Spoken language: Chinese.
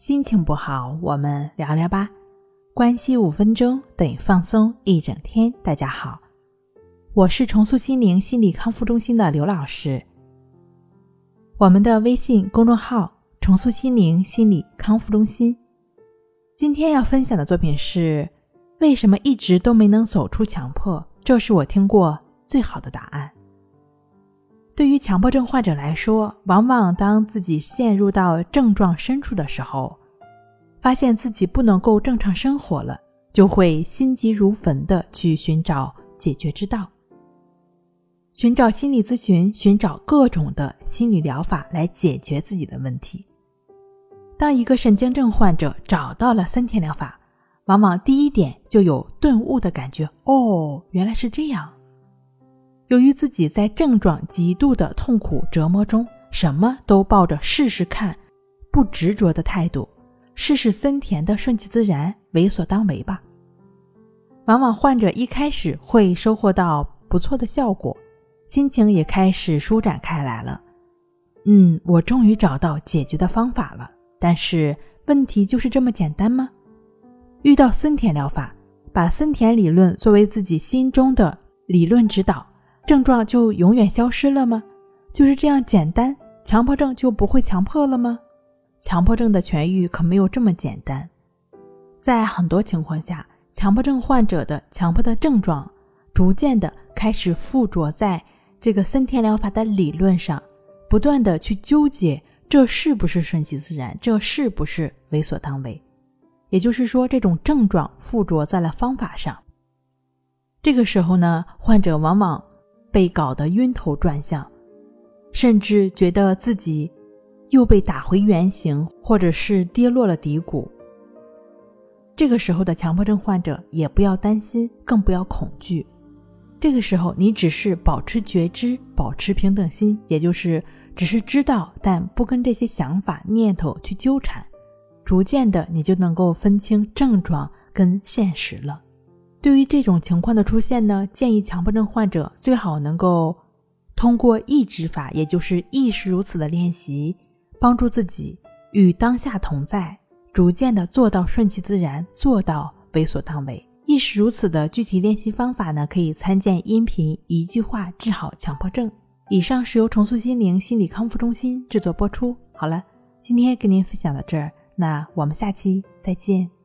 心情不好，我们聊聊吧。关系五分钟等于放松一整天。大家好，我是重塑心灵心理康复中心的刘老师。我们的微信公众号“重塑心灵心理康复中心”。今天要分享的作品是：为什么一直都没能走出强迫？这是我听过最好的答案。对于强迫症患者来说，往往当自己陷入到症状深处的时候，发现自己不能够正常生活了，就会心急如焚的去寻找解决之道，寻找心理咨询，寻找各种的心理疗法来解决自己的问题。当一个神经症患者找到了森田疗法，往往第一点就有顿悟的感觉，哦，原来是这样。由于自己在症状极度的痛苦折磨中，什么都抱着试试看、不执着的态度，试试森田的顺其自然、为所当为吧。往往患者一开始会收获到不错的效果，心情也开始舒展开来了。嗯，我终于找到解决的方法了。但是问题就是这么简单吗？遇到森田疗法，把森田理论作为自己心中的理论指导。症状就永远消失了吗？就是这样简单，强迫症就不会强迫了吗？强迫症的痊愈可没有这么简单。在很多情况下，强迫症患者的强迫的症状逐渐的开始附着在这个森田疗法的理论上，不断的去纠结这是不是顺其自然，这是不是为所当为。也就是说，这种症状附着在了方法上。这个时候呢，患者往往。被搞得晕头转向，甚至觉得自己又被打回原形，或者是跌落了低谷。这个时候的强迫症患者也不要担心，更不要恐惧。这个时候，你只是保持觉知，保持平等心，也就是只是知道，但不跟这些想法、念头去纠缠。逐渐的，你就能够分清症状跟现实了。对于这种情况的出现呢，建议强迫症患者最好能够通过意志法，也就是意识如此的练习，帮助自己与当下同在，逐渐的做到顺其自然，做到为所当为。亦是如此的具体练习方法呢，可以参见音频《一句话治好强迫症》。以上是由重塑心灵心理康复中心制作播出。好了，今天跟您分享到这儿，那我们下期再见。